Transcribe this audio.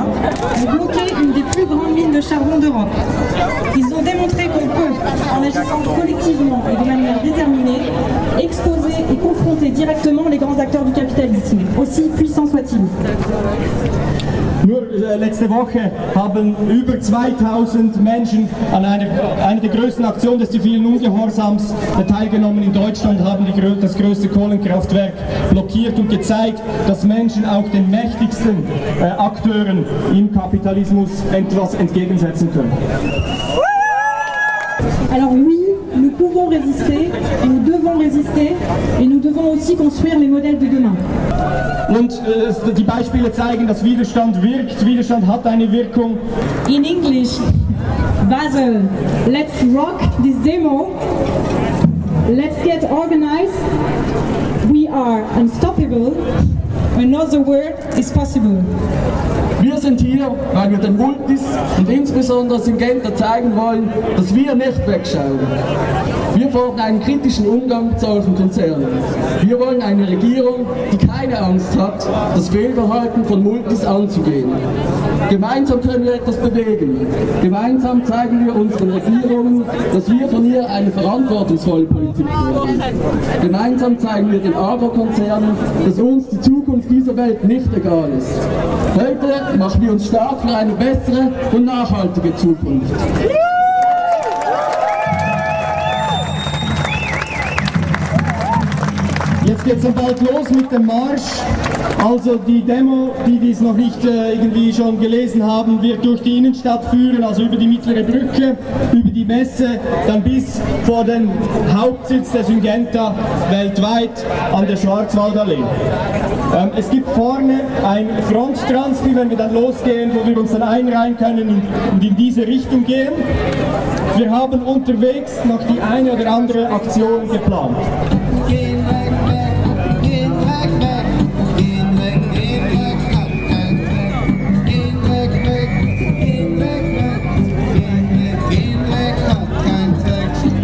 ont bloqué une des plus grandes mines de charbon d'Europe. Ils ont démontré qu'on peut, en agissant collectivement et de manière déterminée, exposer et confronter directement les grands acteurs du capitalisme, aussi puissants soient-ils. Äh, letzte Woche haben über 2000 Menschen an einer, einer der größten Aktionen des zivilen Ungehorsams teilgenommen in Deutschland, haben die, das größte Kohlenkraftwerk blockiert und gezeigt, dass Menschen auch den mächtigsten äh, Akteuren im Kapitalismus etwas entgegensetzen können. Alors oui, pouvons résister, nous devons résister et nous devons aussi construire les modèles de demain. Und äh, die Beispiele zeigen, dass Widerstand wirkt. Widerstand hat eine Wirkung. In English, Basel, let's rock this demo. Let's get organized. Are unstoppable. Another word is possible. Wir sind hier, weil wir den Multis und insbesondere Syngenta zeigen wollen, dass wir nicht wegschauen. Wir fordern einen kritischen Umgang mit solchen Konzernen. Wir wollen eine Regierung, die keine Angst hat, das Fehlverhalten von Multis anzugehen. Gemeinsam können wir etwas bewegen. Gemeinsam zeigen wir unseren Regierungen, dass wir von ihr eine verantwortungsvolle Politik wollen. Gemeinsam zeigen wir den Agrokonzernen, dass uns die Zukunft dieser Welt nicht egal ist. Heute machen wir uns stark für eine bessere und nachhaltige Zukunft. Jetzt geht es dann bald los mit dem Marsch. Also die Demo, die dies noch nicht äh, irgendwie schon gelesen haben, wird durch die Innenstadt führen, also über die mittlere Brücke, über die Messe, dann bis vor den Hauptsitz der Syngenta weltweit an der Schwarzwaldallee. Ähm, es gibt vorne ein Fronttransfer, wenn wir dann losgehen, wo wir uns dann einreihen können und in diese Richtung gehen. Wir haben unterwegs noch die eine oder andere Aktion geplant.